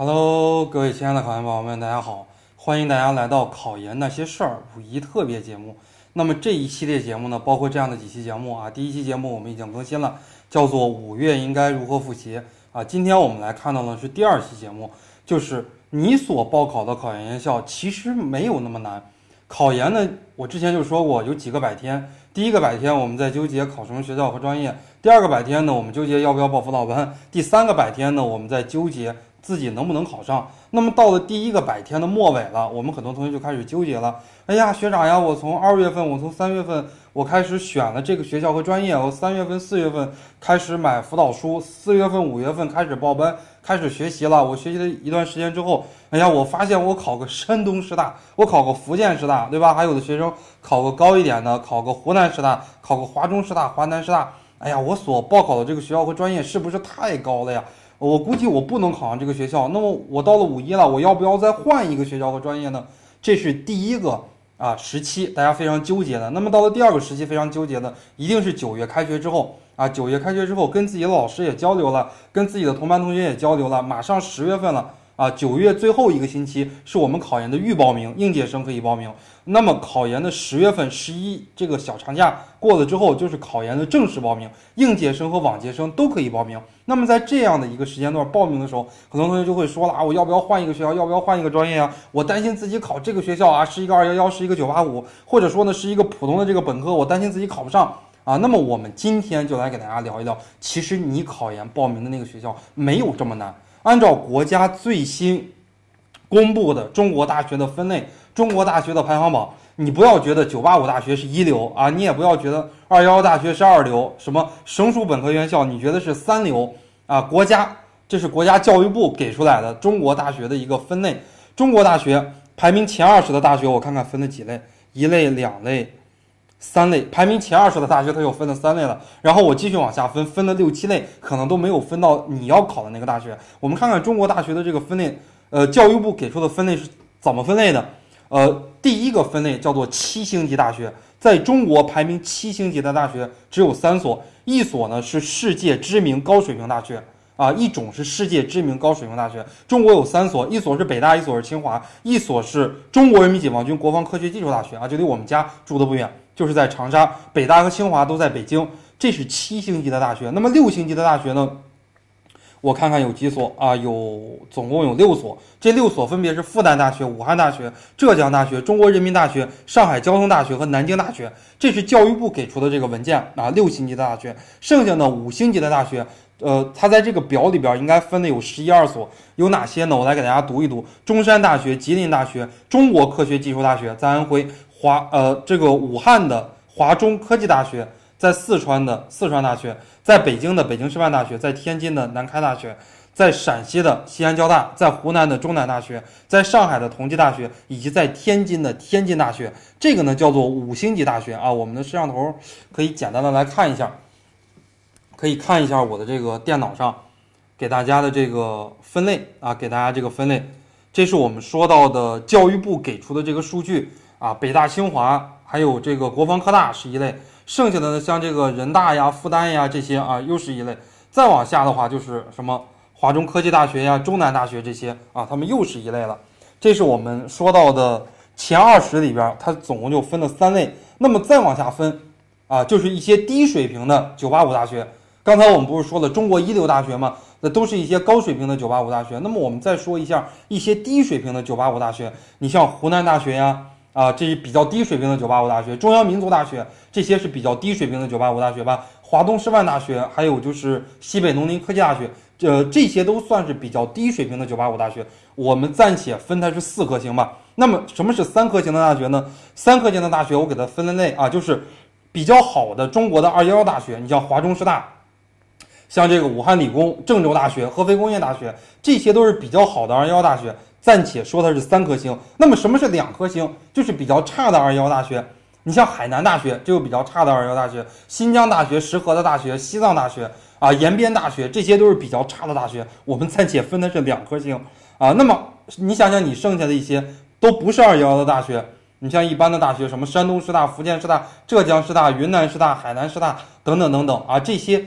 Hello，各位亲爱的考研宝宝们，大家好！欢迎大家来到考研那些事儿五一特别节目。那么这一系列节目呢，包括这样的几期节目啊。第一期节目我们已经更新了，叫做《五月应该如何复习》啊。今天我们来看到的是第二期节目，就是你所报考的考研院校其实没有那么难。考研呢，我之前就说过有几个百天。第一个百天我们在纠结考什么学校和专业，第二个百天呢，我们纠结要不要报辅导班，第三个百天呢，我们在纠结。自己能不能考上？那么到了第一个百天的末尾了，我们很多同学就开始纠结了。哎呀，学长呀，我从二月份，我从三月份，我开始选了这个学校和专业。我三月份、四月份开始买辅导书，四月份、五月份开始报班，开始学习了。我学习了一段时间之后，哎呀，我发现我考个山东师大，我考个福建师大，对吧？还有的学生考个高一点的，考个湖南师大，考个华中师大、华南师大。哎呀，我所报考的这个学校和专业是不是太高了呀？我估计我不能考上这个学校，那么我到了五一了，我要不要再换一个学校和专业呢？这是第一个啊时期，大家非常纠结的。那么到了第二个时期，非常纠结的，一定是九月开学之后啊，九月开学之后，跟自己的老师也交流了，跟自己的同班同学也交流了，马上十月份了。啊，九月最后一个星期是我们考研的预报名，应届生可以报名。那么考研的十月份、十一这个小长假过了之后，就是考研的正式报名，应届生和往届生都可以报名。那么在这样的一个时间段报名的时候，很多同学就会说了啊，我要不要换一个学校？要不要换一个专业啊？我担心自己考这个学校啊，是一个二幺幺，是一个九八五，或者说呢是一个普通的这个本科，我担心自己考不上啊。那么我们今天就来给大家聊一聊，其实你考研报名的那个学校没有这么难。按照国家最新公布的中国大学的分类，中国大学的排行榜，你不要觉得九八五大学是一流啊，你也不要觉得二幺幺大学是二流，什么省属本科院校你觉得是三流啊？国家这是国家教育部给出来的中国大学的一个分类，中国大学排名前二十的大学，我看看分了几类，一类、两类。三类排名前二十的大学，它又分了三类了。然后我继续往下分，分了六七类，可能都没有分到你要考的那个大学。我们看看中国大学的这个分类，呃，教育部给出的分类是怎么分类的？呃，第一个分类叫做七星级大学，在中国排名七星级的大学只有三所，一所呢是世界知名高水平大学啊，一种是世界知名高水平大学。中国有三所，一所是北大，一所是清华，一所是中国人民解放军国防科学技术大学啊，就离我们家住的不远。就是在长沙，北大和清华都在北京，这是七星级的大学。那么六星级的大学呢？我看看有几所啊？有总共有六所，这六所分别是复旦大学、武汉大学、浙江大学、中国人民大学、上海交通大学和南京大学。这是教育部给出的这个文件啊。六星级的大学，剩下的五星级的大学，呃，它在这个表里边应该分的有十一二所，有哪些呢？我来给大家读一读：中山大学、吉林大学、中国科学技术大学在安徽。华呃，这个武汉的华中科技大学，在四川的四川大学，在北京的北京师范大学，在天津的南开大学，在陕西的西安交大，在湖南的中南大学，在上海的同济大学，以及在天津的天津大学，这个呢叫做五星级大学啊。我们的摄像头可以简单的来看一下，可以看一下我的这个电脑上给大家的这个分类啊，给大家这个分类，这是我们说到的教育部给出的这个数据。啊，北大、清华，还有这个国防科大是一类，剩下的呢，像这个人大呀、复旦呀这些啊，又是一类。再往下的话，就是什么华中科技大学呀、中南大学这些啊，他们又是一类了。这是我们说到的前二十里边，它总共就分了三类。那么再往下分啊，就是一些低水平的九八五大学。刚才我们不是说了中国一流大学吗？那都是一些高水平的九八五大学。那么我们再说一下一些低水平的九八五大学，你像湖南大学呀。啊，这是比较低水平的九八五大学，中央民族大学这些是比较低水平的九八五大学吧。华东师范大学，还有就是西北农林科技大学，这这些都算是比较低水平的九八五大学。我们暂且分它是四颗星吧。那么什么是三颗星的大学呢？三颗星的大学我给它分了类啊，就是比较好的中国的二幺幺大学，你像华中师大，像这个武汉理工、郑州大学、合肥工业大学，这些都是比较好的二幺幺大学。暂且说它是三颗星，那么什么是两颗星？就是比较差的二幺幺大学。你像海南大学，就有比较差的二幺幺大学；新疆大学、石河的大学、西藏大学啊、延边大学，这些都是比较差的大学。我们暂且分的是两颗星啊。那么你想想，你剩下的一些都不是二幺幺的大学，你像一般的大学，什么山东师大、福建师大、浙江师大、云南师大、海南师大等等等等啊，这些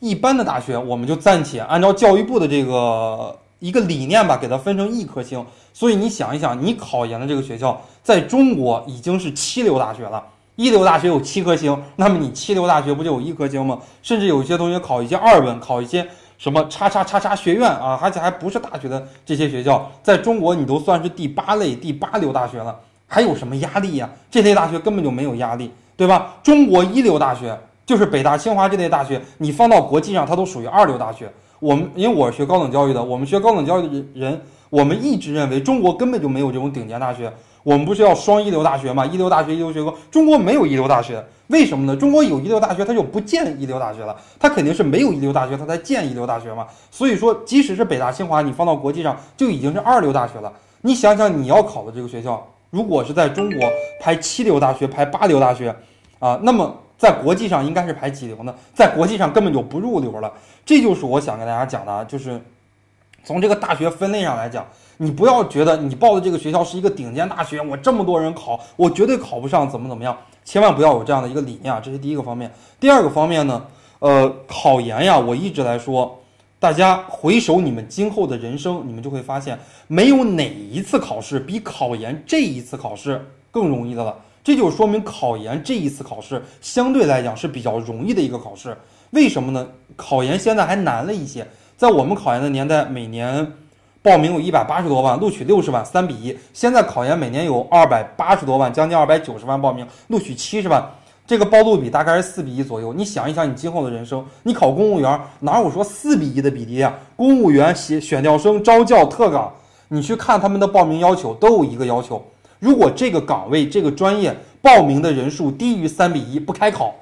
一般的大学，我们就暂且按照教育部的这个。一个理念吧，给它分成一颗星。所以你想一想，你考研的这个学校在中国已经是七流大学了，一流大学有七颗星，那么你七流大学不就有一颗星吗？甚至有些同学考一些二本，考一些什么叉叉叉叉学院啊，而且还不是大学的这些学校，在中国你都算是第八类、第八流大学了，还有什么压力呀？这类大学根本就没有压力，对吧？中国一流大学就是北大、清华这类大学，你放到国际上，它都属于二流大学。我们因为我是学高等教育的，我们学高等教育的人，我们一直认为中国根本就没有这种顶尖大学。我们不是要双一流大学吗？一流大学、一流学科，中国没有一流大学，为什么呢？中国有一流大学，它就不建一流大学了，它肯定是没有一流大学，它才建一流大学嘛。所以说，即使是北大、清华，你放到国际上就已经是二流大学了。你想想，你要考的这个学校，如果是在中国排七流大学、排八流大学，啊，那么。在国际上应该是排几流呢？在国际上根本就不入流了。这就是我想跟大家讲的，就是从这个大学分类上来讲，你不要觉得你报的这个学校是一个顶尖大学，我这么多人考，我绝对考不上，怎么怎么样？千万不要有这样的一个理念啊，这是第一个方面。第二个方面呢，呃，考研呀，我一直来说，大家回首你们今后的人生，你们就会发现，没有哪一次考试比考研这一次考试更容易的了。这就说明考研这一次考试相对来讲是比较容易的一个考试，为什么呢？考研现在还难了一些，在我们考研的年代，每年报名有一百八十多万，录取六十万，三比一。现在考研每年有二百八十多万，将近二百九十万报名，录取七十万，这个报录比大概是四比一左右。你想一想，你今后的人生，你考公务员哪有说四比一的比例啊？公务员选选调生、招教、特岗，你去看他们的报名要求，都有一个要求。如果这个岗位、这个专业报名的人数低于三比一，不开考，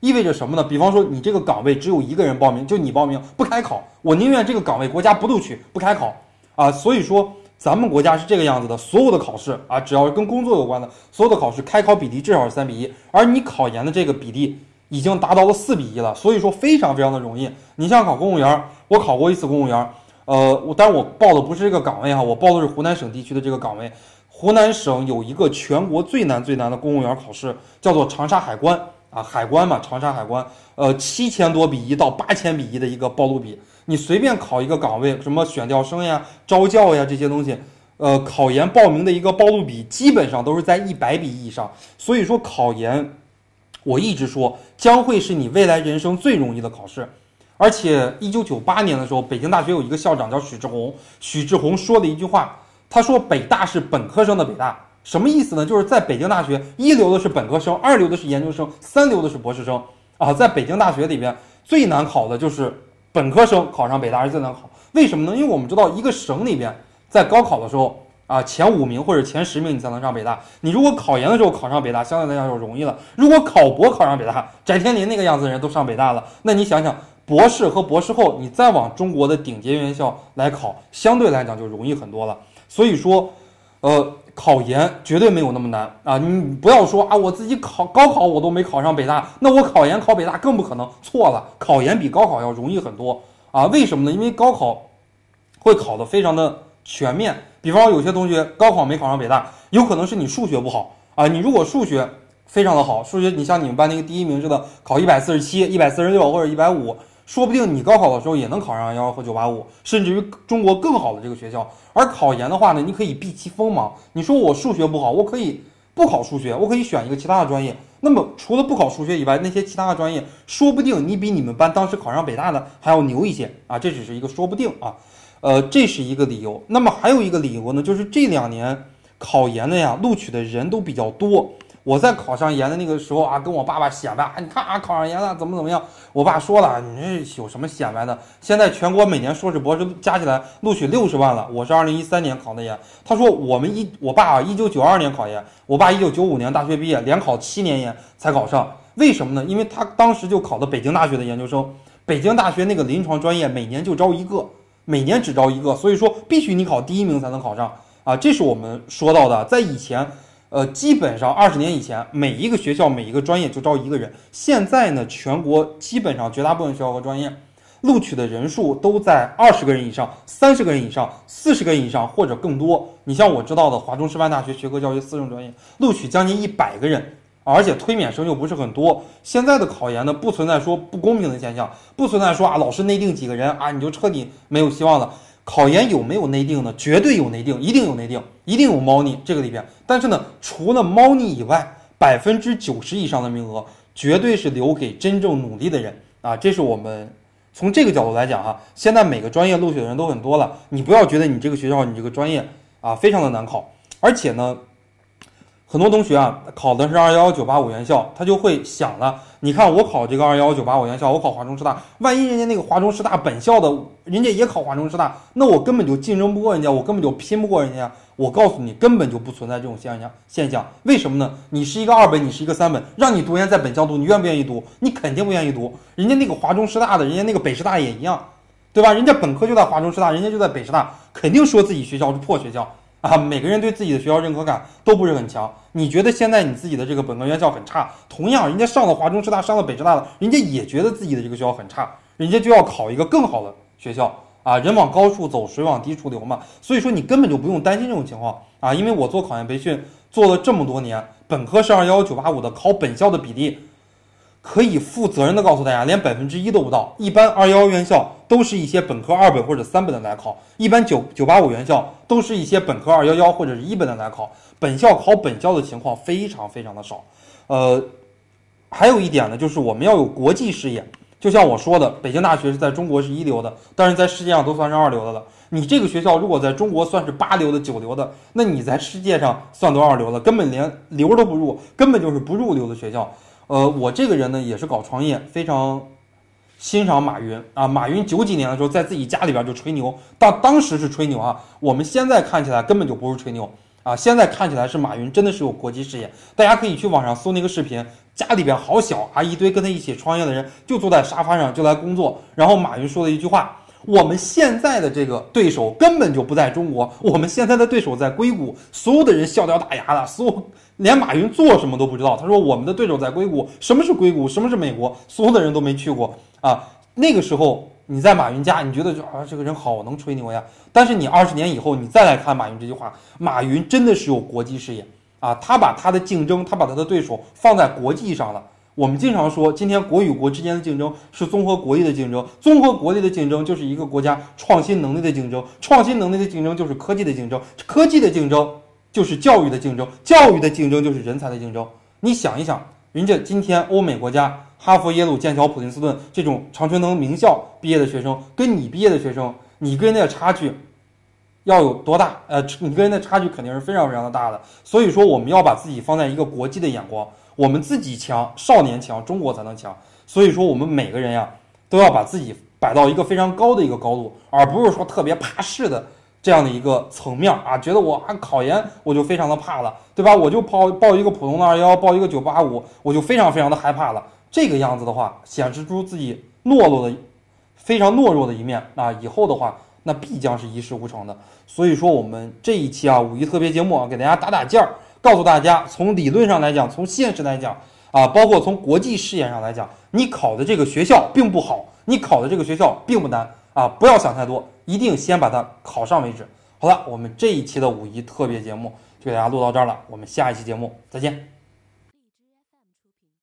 意味着什么呢？比方说，你这个岗位只有一个人报名，就你报名不开考，我宁愿这个岗位国家不录取，不开考啊。所以说，咱们国家是这个样子的，所有的考试啊，只要是跟工作有关的，所有的考试开考比例至少是三比一，而你考研的这个比例已经达到了四比一了，所以说非常非常的容易。你像考公务员，我考过一次公务员，呃，我但是我报的不是这个岗位哈，我报的是湖南省地区的这个岗位。湖南省有一个全国最难最难的公务员考试，叫做长沙海关啊，海关嘛，长沙海关，呃，七千多比一到八千比一的一个报录比，你随便考一个岗位，什么选调生呀、招教呀这些东西，呃，考研报名的一个报录比基本上都是在一百比一以上。所以说考研，我一直说将会是你未来人生最容易的考试。而且一九九八年的时候，北京大学有一个校长叫许志宏，许志宏说的一句话。他说：“北大是本科生的北大，什么意思呢？就是在北京大学，一流的是本科生，二流的是研究生，三流的是博士生啊。在北京大学里边，最难考的就是本科生考上北大是最难考。为什么呢？因为我们知道，一个省里边在高考的时候啊，前五名或者前十名你才能上北大。你如果考研的时候考上北大，相对来讲就容易了。如果考博考上北大，翟天临那个样子的人都上北大了，那你想想，博士和博士后，你再往中国的顶尖院校来考，相对来讲就容易很多了。”所以说，呃，考研绝对没有那么难啊！你不要说啊，我自己考高考我都没考上北大，那我考研考北大更不可能。错了，考研比高考要容易很多啊！为什么呢？因为高考会考的非常的全面。比方说，有些同学高考没考上北大，有可能是你数学不好啊。你如果数学非常的好，数学你像你们班那个第一名似的，考一百四十七、一百四十六或者一百五。说不定你高考的时候也能考上幺幺和九八五，甚至于中国更好的这个学校。而考研的话呢，你可以避其锋芒。你说我数学不好，我可以不考数学，我可以选一个其他的专业。那么除了不考数学以外，那些其他的专业，说不定你比你们班当时考上北大的还要牛一些啊！这只是一个说不定啊，呃，这是一个理由。那么还有一个理由呢，就是这两年考研的呀，录取的人都比较多。我在考上研的那个时候啊，跟我爸爸显摆，你看啊，考上研了，怎么怎么样？我爸说了，你这有什么显摆的？现在全国每年硕士博士加起来录取六十万了。我是二零一三年考的研，他说我们一我爸啊，一九九二年考研，我爸一九九五年大学毕业，连考七年研才考上。为什么呢？因为他当时就考的北京大学的研究生，北京大学那个临床专业每年就招一个，每年只招一个，所以说必须你考第一名才能考上啊。这是我们说到的，在以前。呃，基本上二十年以前，每一个学校每一个专业就招一个人。现在呢，全国基本上绝大部分学校和专业录取的人数都在二十个人以上、三十个人以上、四十个人以上或者更多。你像我知道的华中师范大学学科教学四中专业，录取将近一百个人，而且推免生又不是很多。现在的考研呢，不存在说不公平的现象，不存在说啊老师内定几个人啊你就彻底没有希望了。考研有没有内定呢？绝对有内定，一定有内定，一定有猫腻这个里边。但是呢，除了猫腻以外，百分之九十以上的名额绝对是留给真正努力的人啊！这是我们从这个角度来讲哈。现在每个专业录取的人都很多了，你不要觉得你这个学校、你这个专业啊非常的难考，而且呢。很多同学啊，考的是二幺幺九八五院校，他就会想了，你看我考这个二幺幺九八五院校，我考华中师大，万一人家那个华中师大本校的，人家也考华中师大，那我根本就竞争不过人家，我根本就拼不过人家。我告诉你，根本就不存在这种现象现象。为什么呢？你是一个二本，你是一个三本，让你读研在本校读，你愿不愿意读？你肯定不愿意读。人家那个华中师大的，人家那个北师大也一样，对吧？人家本科就在华中师大，人家就在北师大，肯定说自己学校是破学校。啊，每个人对自己的学校认可感都不是很强。你觉得现在你自己的这个本科院校很差，同样人家上了华中师大，上了北师大的，人家也觉得自己的这个学校很差，人家就要考一个更好的学校啊。人往高处走，水往低处流嘛。所以说你根本就不用担心这种情况啊，因为我做考研培训做了这么多年，本科是二幺幺九八五的，考本校的比例。可以负责任的告诉大家，连百分之一都不到。一般二幺幺院校都是一些本科二本或者三本的来考，一般九九八五院校都是一些本科二幺幺或者是一本的来考。本校考本校的情况非常非常的少。呃，还有一点呢，就是我们要有国际视野。就像我说的，北京大学是在中国是一流的，但是在世界上都算是二流的了。你这个学校如果在中国算是八流的、九流的，那你在世界上算多少流了？根本连流都不入，根本就是不入流的学校。呃，我这个人呢也是搞创业，非常欣赏马云啊。马云九几年的时候在自己家里边就吹牛，当当时是吹牛啊。我们现在看起来根本就不是吹牛啊，现在看起来是马云真的是有国际视野。大家可以去网上搜那个视频，家里边好小啊，一堆跟他一起创业的人就坐在沙发上就来工作。然后马云说了一句话：我们现在的这个对手根本就不在中国，我们现在的对手在硅谷。所有的人笑掉大牙了，所有。连马云做什么都不知道。他说：“我们的对手在硅谷，什么是硅谷？什么是美国？所有的人都没去过啊。那个时候你在马云家，你觉得就啊这个人好能吹牛呀。但是你二十年以后，你再来看马云这句话，马云真的是有国际视野啊。他把他的竞争，他把他的对手放在国际上了。我们经常说，今天国与国之间的竞争是综合国力的竞争，综合国力的竞争就是一个国家创新能力的竞争，创新能力的竞争就是科技的竞争，科技的竞争。”就是教育的竞争，教育的竞争就是人才的竞争。你想一想，人家今天欧美国家，哈佛、耶鲁、剑桥、普林斯顿这种常春藤名校毕业的学生，跟你毕业的学生，你跟人家的差距要有多大？呃，你跟人的差距肯定是非常非常的大的。所以说，我们要把自己放在一个国际的眼光，我们自己强，少年强，中国才能强。所以说，我们每个人呀，都要把自己摆到一个非常高的一个高度，而不是说特别怕事的。这样的一个层面啊，觉得我啊考研我就非常的怕了，对吧？我就报报一个普通的二幺幺，报一个九八五，我就非常非常的害怕了。这个样子的话，显示出自己懦弱的非常懦弱的一面啊。以后的话，那必将是一事无成的。所以说，我们这一期啊五一特别节目啊，给大家打打劲儿，告诉大家，从理论上来讲，从现实来讲啊，包括从国际视野上来讲，你考的这个学校并不好，你考的这个学校并不难。啊，不要想太多，一定先把它考上为止。好了，我们这一期的五一特别节目就给大家录到这儿了，我们下一期节目再见。